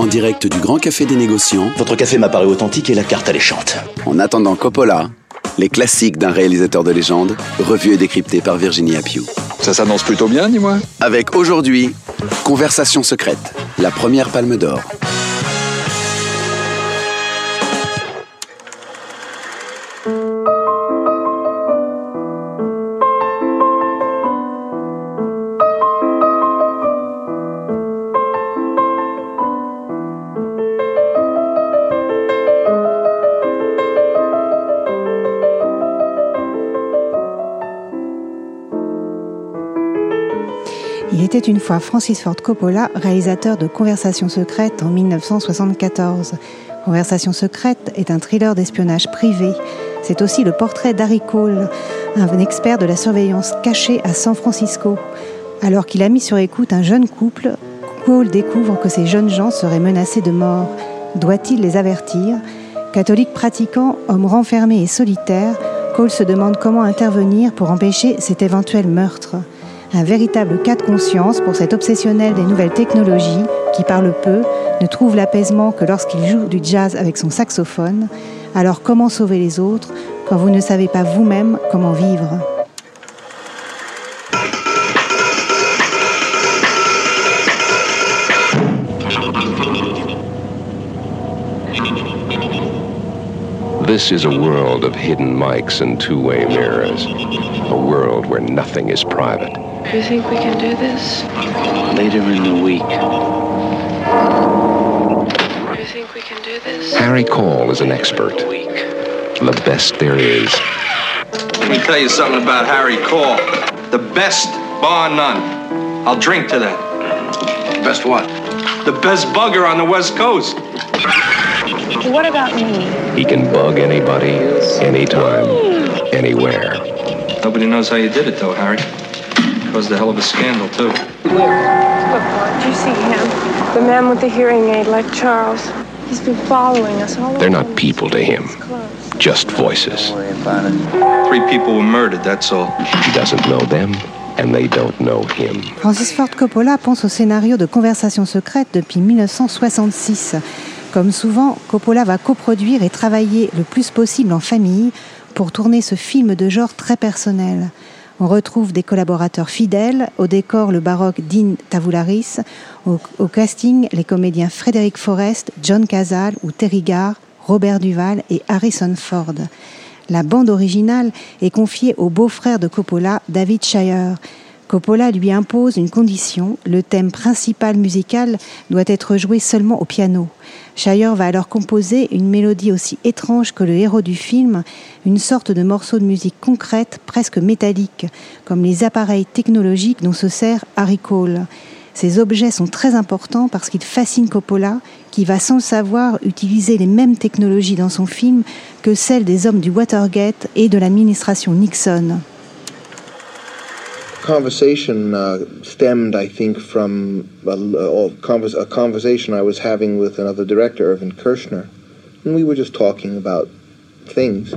En direct du Grand Café des Négociants, Votre café m'a paru authentique et la carte alléchante. en attendant Coppola, les classiques d'un réalisateur de légende, revus et décryptés par Virginie Appiou. Ça s'annonce plutôt bien, dis-moi. Avec aujourd'hui, Conversation secrète, la première palme d'or. Était une fois Francis Ford Coppola, réalisateur de Conversation secrète en 1974. Conversation secrète est un thriller d'espionnage privé. C'est aussi le portrait d'Harry Cole, un expert de la surveillance cachée à San Francisco. Alors qu'il a mis sur écoute un jeune couple, Cole découvre que ces jeunes gens seraient menacés de mort. Doit-il les avertir? Catholique pratiquant, homme renfermé et solitaire, Cole se demande comment intervenir pour empêcher cet éventuel meurtre. Un véritable cas de conscience pour cet obsessionnel des nouvelles technologies qui parle peu, ne trouve l'apaisement que lorsqu'il joue du jazz avec son saxophone. Alors comment sauver les autres quand vous ne savez pas vous-même comment vivre? This is a world of hidden mics and two way mirrors. A world where nothing is private. Do you think we can do this? Later in the week. Do you think we can do this? Harry Call is an expert. The best there is. Let me tell you something about Harry Call. The best, bar none. I'll drink to that. Best what? The best bugger on the West Coast. What about me? He can bug anybody, anytime, anywhere. Nobody knows how you did it, though, Harry. Caused a hell of a scandal, too. Look, do you see him? The man with the hearing aid, like Charles. He's been following us all They're not people to him, just voices. Three people were murdered, that's all. He doesn't know them, and they don't know him. Francis Ford Coppola pense au scénario de Conversation secrète depuis 1966. Comme souvent, Coppola va coproduire et travailler le plus possible en famille pour tourner ce film de genre très personnel. On retrouve des collaborateurs fidèles, au décor le baroque Dean Tavoularis, au, casting les comédiens Frédéric Forrest, John Cazale ou Terry Garr, Robert Duval et Harrison Ford. La bande originale est confiée au beau-frère de Coppola, David Shire. Coppola lui impose une condition, le thème principal musical doit être joué seulement au piano. Shire va alors composer une mélodie aussi étrange que le héros du film, une sorte de morceau de musique concrète, presque métallique, comme les appareils technologiques dont se sert Harry Cole. Ces objets sont très importants parce qu'ils fascinent Coppola, qui va sans le savoir utiliser les mêmes technologies dans son film que celles des hommes du Watergate et de l'administration Nixon. Conversation uh, stemmed, I think, from a, convers- a conversation I was having with another director, Irvin Kirshner. And we were just talking about things.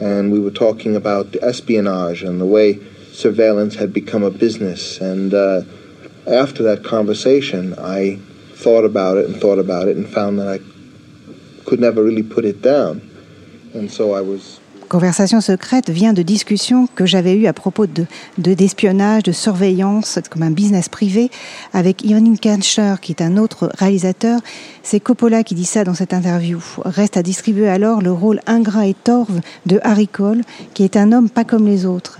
And we were talking about espionage and the way surveillance had become a business. And uh, after that conversation, I thought about it and thought about it and found that I could never really put it down. And so I was Conversation secrète vient de discussions que j'avais eues à propos de de- d'espionnage, de, surveillance, comme un business privé, avec Irving Kirchner, qui est un autre réalisateur. C'est Coppola qui dit ça dans cette interview. Reste à distribuer alors le rôle ingrat et torve de Harry Cole, qui est un homme pas comme les autres.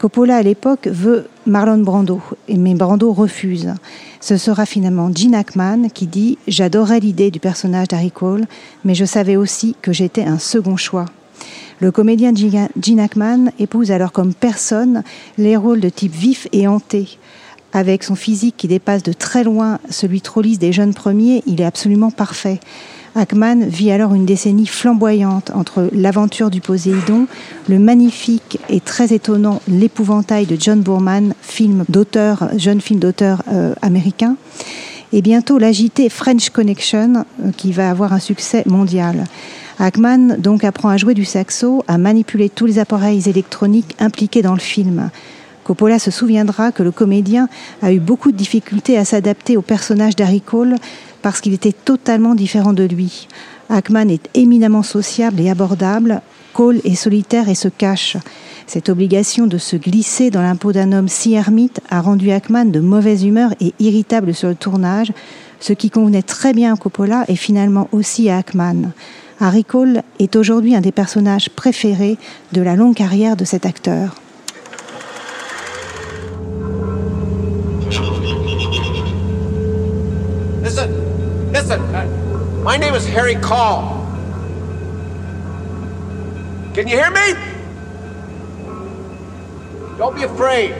Coppola, à l'époque, veut Marlon Brando, mais Brando refuse. Ce sera finalement Gene Hackman qui dit « J'adorais l'idée du personnage d'Harry Cole, mais je savais aussi que j'étais un second choix ». Le comédien Gene Hackman épouse alors comme personne les rôles de type vif et hanté. Avec son physique qui dépasse de très loin celui trop des jeunes premiers, il est absolument parfait. Ackman vit alors une décennie flamboyante entre l'aventure du Poséidon, le magnifique et très étonnant L'épouvantail de John Boorman, film d'auteur, jeune film d'auteur euh, américain, et bientôt l'agité French Connection euh, qui va avoir un succès mondial. Ackman donc apprend à jouer du saxo, à manipuler tous les appareils électroniques impliqués dans le film. Coppola se souviendra que le comédien a eu beaucoup de difficultés à s'adapter au personnage d'Harry Cole parce qu'il était totalement différent de lui. Ackman est éminemment sociable et abordable, Cole est solitaire et se cache. Cette obligation de se glisser dans l'impôt d'un homme si ermite a rendu Ackman de mauvaise humeur et irritable sur le tournage, ce qui convenait très bien à Coppola et finalement aussi à Ackman. Harry Cole est aujourd'hui un des personnages préférés de la longue carrière de cet acteur. Listen, listen. My name is Harry Call. Can you hear me? Don't be afraid.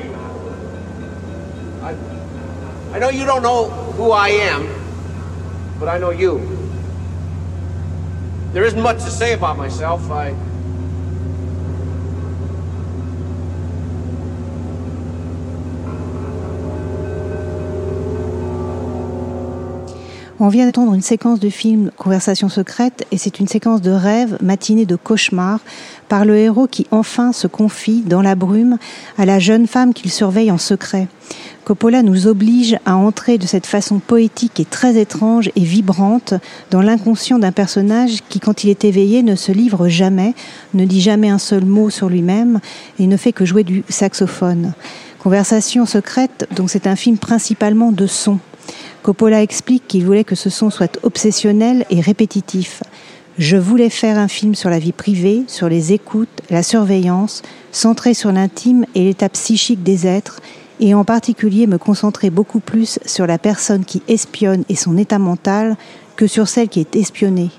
I, I know you don't know who I am, but I know you. There isn't much to say about myself. I. On vient d'entendre une séquence de film Conversation secrète et c'est une séquence de rêve, matinée de cauchemar, par le héros qui enfin se confie dans la brume à la jeune femme qu'il surveille en secret. Coppola nous oblige à entrer de cette façon poétique et très étrange et vibrante dans l'inconscient d'un personnage qui, quand il est éveillé, ne se livre jamais, ne dit jamais un seul mot sur lui-même et ne fait que jouer du saxophone. Conversation secrète, donc c'est un film principalement de son. Coppola explique qu'il voulait que ce son soit obsessionnel et répétitif. Je voulais faire un film sur la vie privée, sur les écoutes, la surveillance, centré sur l'intime et l'état psychique des êtres, et en particulier me concentrer beaucoup plus sur la personne qui espionne et son état mental que sur celle qui est espionnée.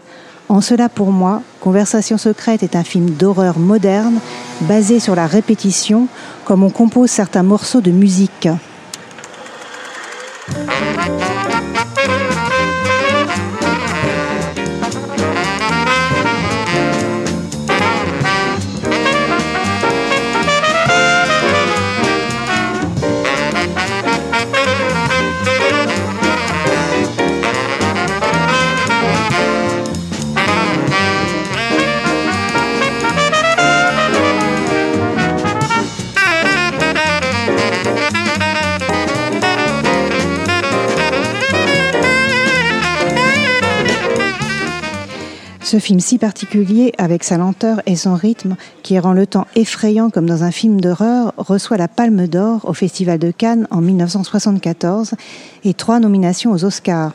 En cela, pour moi, Conversation secrète est un film d'horreur moderne, basé sur la répétition, comme on compose certains morceaux de musique. Thank. Ce film si particulier, avec sa lenteur et son rythme, qui rend le temps effrayant comme dans un film d'horreur, reçoit la Palme d'Or au Festival de Cannes en 1974 et trois nominations aux Oscars.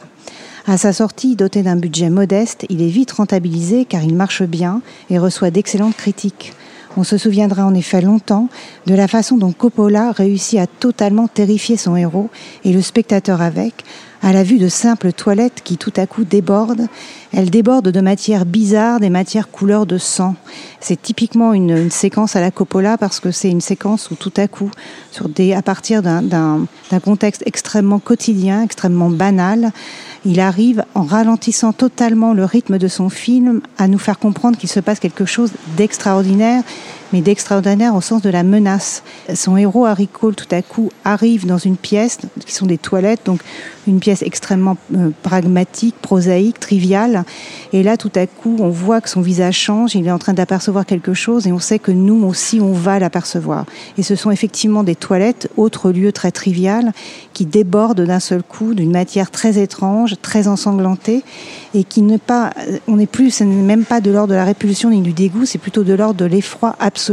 À sa sortie, doté d'un budget modeste, il est vite rentabilisé car il marche bien et reçoit d'excellentes critiques. On se souviendra en effet longtemps de la façon dont Coppola réussit à totalement terrifier son héros et le spectateur avec, à la vue de simples toilettes qui tout à coup débordent. Elles débordent de matières bizarres, des matières couleur de sang. C'est typiquement une, séquence à la Coppola parce que c'est une séquence où tout à coup, à partir d'un contexte extrêmement quotidien, extrêmement banal, il arrive, en ralentissant totalement le rythme de son film, à nous faire comprendre qu'il se passe quelque chose d'extraordinaire mais d'extraordinaire au sens de la menace. Son héros, Harry Cole, tout à coup, arrive dans une pièce qui sont des toilettes, donc une pièce extrêmement euh, pragmatique, prosaïque, triviale. Et là, tout à coup, on voit que son visage change, il est en train d'apercevoir quelque chose et on sait que nous aussi, on va l'apercevoir. Et ce sont effectivement des toilettes, autre lieu très trivial, qui débordent d'un seul coup d'une matière très étrange, très ensanglantée et qui n'est pas, on n'est plus, ce n'est même pas de l'ordre de la répulsion ni du dégoût, c'est plutôt de l'ordre de l'effroi absolu.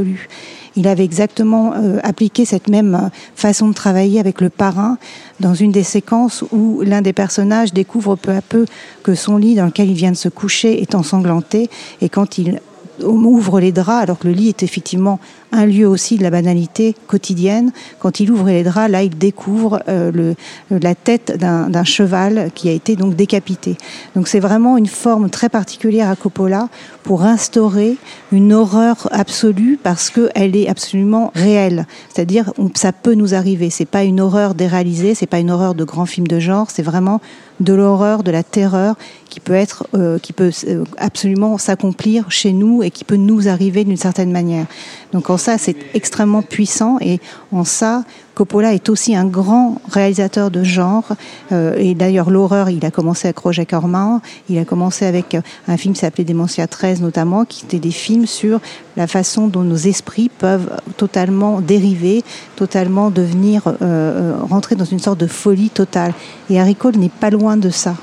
Il avait exactement euh, appliqué cette même façon de travailler avec le parrain dans une des séquences où l'un des personnages découvre peu à peu que son lit dans lequel il vient de se coucher est ensanglanté et quand il ouvre les draps alors que le lit est effectivement un lieu aussi de la banalité quotidienne. Quand il ouvre les draps, là, il découvre euh, le, la tête d'un cheval qui a été donc décapité. Donc c'est vraiment une forme très particulière à Coppola pour instaurer une horreur absolue parce qu'elle est absolument réelle. C'est-à-dire, ça peut nous arriver. C'est pas une horreur déréalisée, c'est pas une horreur de grands films de genre, c'est vraiment de l'horreur, de la terreur qui peut être, euh, qui peut euh, absolument s'accomplir chez nous et qui peut nous arriver d'une certaine manière. Donc en ça, c'est extrêmement puissant et en ça, Coppola est aussi un grand réalisateur de genre. Euh, et d'ailleurs, l'horreur, il a commencé avec Roger Corman. Il a commencé avec euh, un film qui s'appelait Démentia 13 notamment, qui était des films sur la façon dont nos esprits peuvent totalement dériver, totalement devenir, euh, rentrer dans une sorte de folie totale. Et Harry Cole n'est pas loin de ça.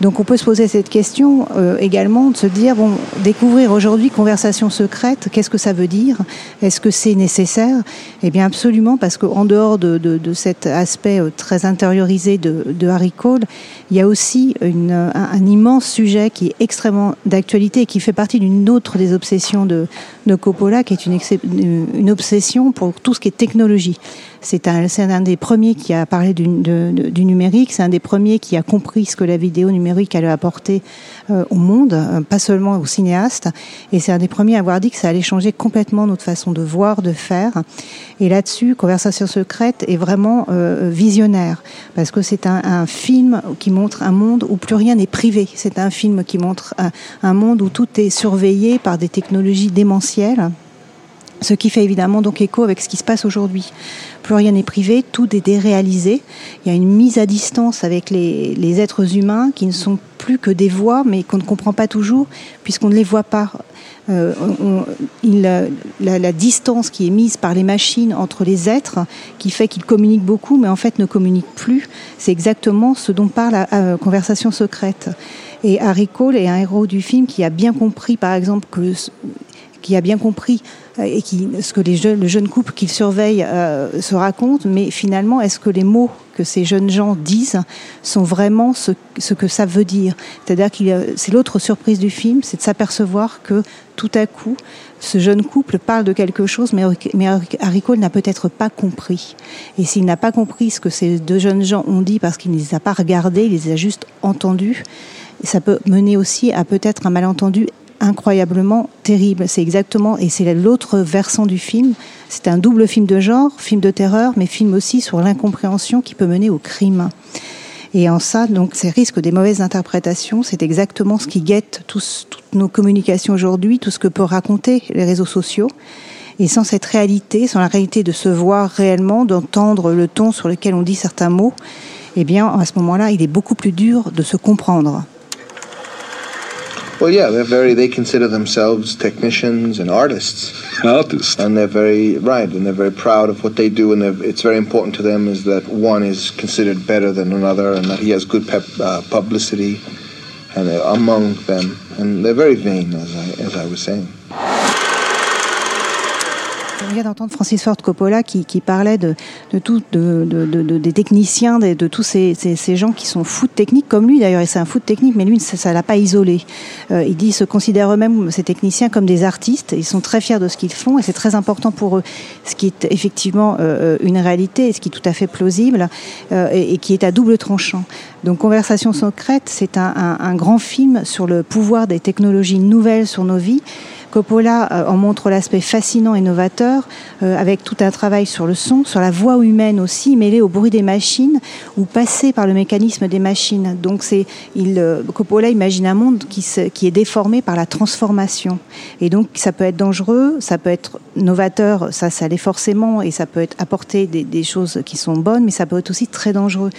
Donc on peut se poser cette question euh, également, de se dire, bon, découvrir aujourd'hui conversation secrète, qu'est-ce que ça veut dire? Est-ce que c'est nécessaire? Eh bien absolument, parce qu'en dehors de, de, cet aspect euh, très intériorisé de, de Harry Cole, il y a aussi un, immense sujet qui est extrêmement d'actualité et qui fait partie d'une autre des obsessions de, de Coppola, qui est une obsession pour tout ce qui est technologie. C'est un, un, des premiers qui a parlé du, du numérique, c'est un des premiers qui a compris ce que la vidéo numérique allait apporter euh, au monde, euh, pas seulement aux cinéastes, et c'est un des premiers à avoir dit que ça allait changer complètement notre façon de voir, de faire. Et là-dessus, Conversation secrète est vraiment euh, visionnaire, parce que c'est un, un, film qui montre un monde où plus rien n'est privé. C'est un film qui montre un, un monde où tout est surveillé par des technologies démentielles ce qui fait évidemment donc écho avec ce qui se passe aujourd'hui. Plus rien n'est privé, tout est déréalisé. Il y a une mise à distance avec les, êtres humains qui ne sont plus que des voix, mais qu'on ne comprend pas toujours, puisqu'on ne les voit pas. Euh, la, distance qui est mise par les machines entre les êtres, qui fait qu'ils communiquent beaucoup, mais en fait ne communiquent plus, c'est exactement ce dont parle la euh, Conversation secrète. Et Harry Cole est un héros du film qui a bien compris, par exemple, que qui a bien compris et qui, ce que le jeune couple qu'il surveille euh, se raconte, mais finalement, est-ce que les mots que ces jeunes gens disent sont vraiment ce, ce que ça veut dire? C'est-à-dire que c'est l'autre surprise du film, c'est de s'apercevoir que tout à coup, ce jeune couple parle de quelque chose, mais, mais Harry Cole n'a peut-être pas compris. Et s'il n'a pas compris ce que ces deux jeunes gens ont dit parce qu'il ne les a pas regardés, il les a juste entendus, ça peut mener aussi à peut-être un malentendu incroyablement terrible. C'est exactement, et c'est l'autre versant du film. C'est un double film de genre, film de terreur, mais film aussi sur l'incompréhension qui peut mener au crime. Et en ça, donc, ces risques des mauvaises interprétations, c'est exactement ce qui guette toutes nos communications aujourd'hui, tout ce que peut raconter les réseaux sociaux. Et sans cette réalité, sans la réalité de se voir réellement, d'entendre le ton sur lequel on dit certains mots, eh bien, à ce moment-là, il est beaucoup plus dur de se comprendre. Well, yeah, they're very. They consider themselves technicians and artists. Artists. And they're very right, and they're very proud of what they do, and it's very important to them is that one is considered better than another, and that he has good pep, uh, publicity, and among them, and they're very vain, as I as I was saying. Vient d'entendre Francis Ford Coppola qui, parlait de, des techniciens, de, tous ces, gens qui sont fous de technique, comme lui d'ailleurs, et c'est un fou de technique, mais lui, ça ne l'a pas isolé. Euh, il dit, se considèrent eux-mêmes, ces techniciens, comme des artistes, ils sont très fiers de ce qu'ils font, et c'est très important pour eux, ce qui est effectivement euh, une réalité, et ce qui est tout à fait plausible, euh, et, qui est à double tranchant. Donc Conversation secrète, c'est un, grand film sur le pouvoir des technologies nouvelles sur nos vies, Coppola euh, en montre l'aspect fascinant et novateur, euh, avec tout un travail sur le son, sur la voix humaine aussi, mêlée au bruit des machines ou passé par le mécanisme des machines. Donc euh, Coppola imagine un monde qui, est déformé par la transformation. Et donc ça peut être dangereux, ça peut être novateur, ça, ça l'est forcément, et ça peut être apporter des, choses qui sont bonnes, mais ça peut être aussi très dangereux.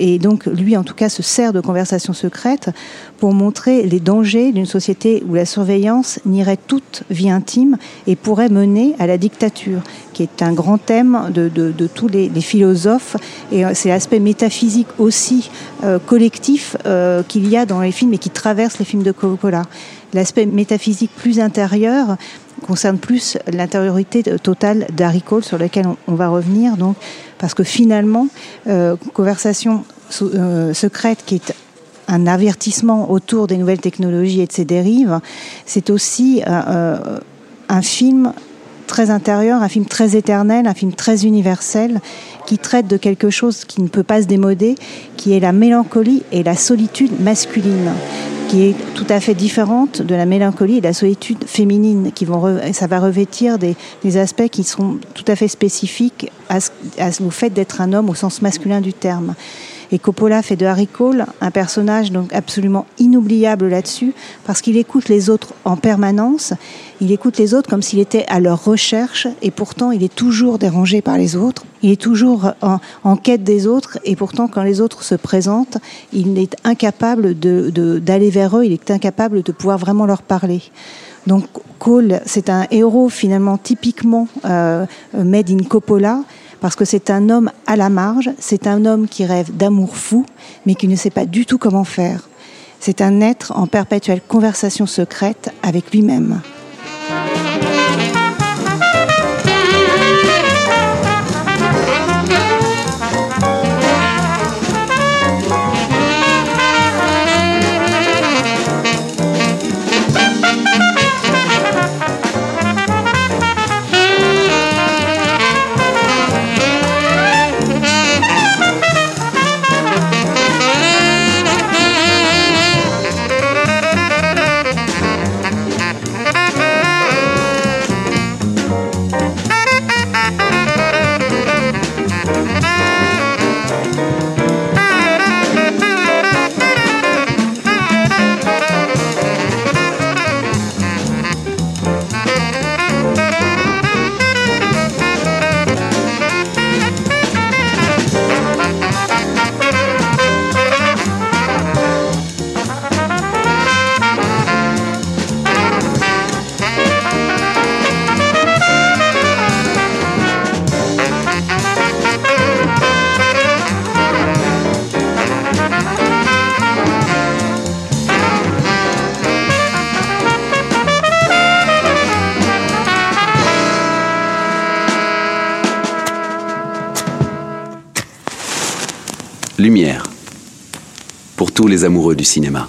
Et donc lui, en tout cas, se sert de conversations secrètes pour montrer les dangers d'une société où la surveillance n'irait toute vie intime et pourrait mener à la dictature, qui est un grand thème de, tous les, philosophes. Et c'est l'aspect métaphysique aussi euh, collectif euh, qu'il y a dans les films et qui traverse les films de Coppola. L'aspect métaphysique plus intérieur concerne plus l'intériorité totale d'Harry Cole sur lequel on, on, va revenir donc parce que finalement euh, conversation euh, secrète qui est un avertissement autour des nouvelles technologies et de ses dérives, c'est aussi euh, un film très intérieur, un film très éternel, un film très universel, qui traite de quelque chose qui ne peut pas se démoder, qui est la mélancolie et la solitude masculine qui est tout à fait différente de la mélancolie et de la solitude féminine, qui vont ça va revêtir des, aspects qui sont tout à fait spécifiques au fait d'être un homme au sens masculin du terme. Et Coppola fait de Harry Cole un personnage donc absolument inoubliable là-dessus, parce qu'il écoute les autres en permanence. Il écoute les autres comme s'il était à leur recherche, et pourtant il est toujours dérangé par les autres. Il est toujours en, en quête des autres, et pourtant quand les autres se présentent, il est incapable d'aller de, vers eux. Il est incapable de pouvoir vraiment leur parler. Donc Cole, c'est un héros finalement typiquement euh, made in Coppola parce que c'est un homme à la marge, c'est un homme qui rêve d'amour fou, mais qui ne sait pas du tout comment faire. C'est un être en perpétuelle conversation secrète avec lui-même. Amoureux du cinéma.